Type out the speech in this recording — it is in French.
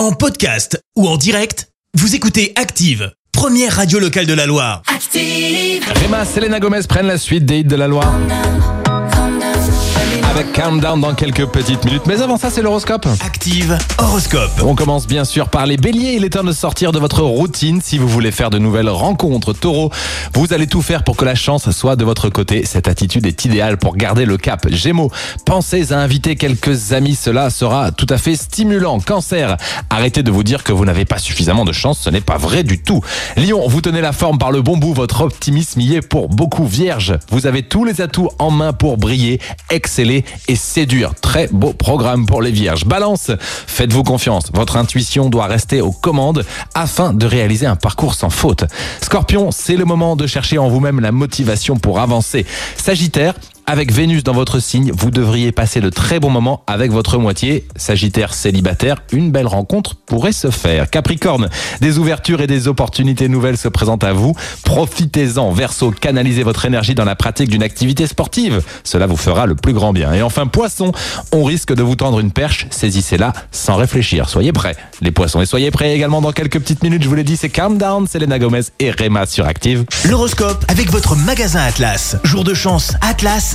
En podcast ou en direct, vous écoutez Active, première radio locale de la Loire. Active. Rema, Selena Gomez prennent la suite des hits de la Loire. Countdown dans quelques petites minutes. Mais avant ça, c'est l'horoscope. Active horoscope. On commence bien sûr par les béliers. Il est temps de sortir de votre routine si vous voulez faire de nouvelles rencontres. Taureau, vous allez tout faire pour que la chance soit de votre côté. Cette attitude est idéale pour garder le cap. Gémeaux, pensez à inviter quelques amis. Cela sera tout à fait stimulant. Cancer, arrêtez de vous dire que vous n'avez pas suffisamment de chance. Ce n'est pas vrai du tout. Lion, vous tenez la forme par le bon bout. Votre optimisme y est pour beaucoup. Vierge, vous avez tous les atouts en main pour briller, exceller et séduire. Très beau programme pour les vierges. Balance, faites-vous confiance. Votre intuition doit rester aux commandes afin de réaliser un parcours sans faute. Scorpion, c'est le moment de chercher en vous-même la motivation pour avancer. Sagittaire, avec Vénus dans votre signe, vous devriez passer de très bons moments avec votre moitié. Sagittaire célibataire, une belle rencontre pourrait se faire. Capricorne, des ouvertures et des opportunités nouvelles se présentent à vous. Profitez-en. Verseau, canalisez votre énergie dans la pratique d'une activité sportive. Cela vous fera le plus grand bien. Et enfin, Poisson, on risque de vous tendre une perche. Saisissez-la sans réfléchir. Soyez prêts. Les poissons. Et soyez prêts également dans quelques petites minutes. Je vous l'ai dit, c'est Calm Down, Selena Gomez et Rema sur Active. L'horoscope avec votre magasin Atlas. Jour de chance, Atlas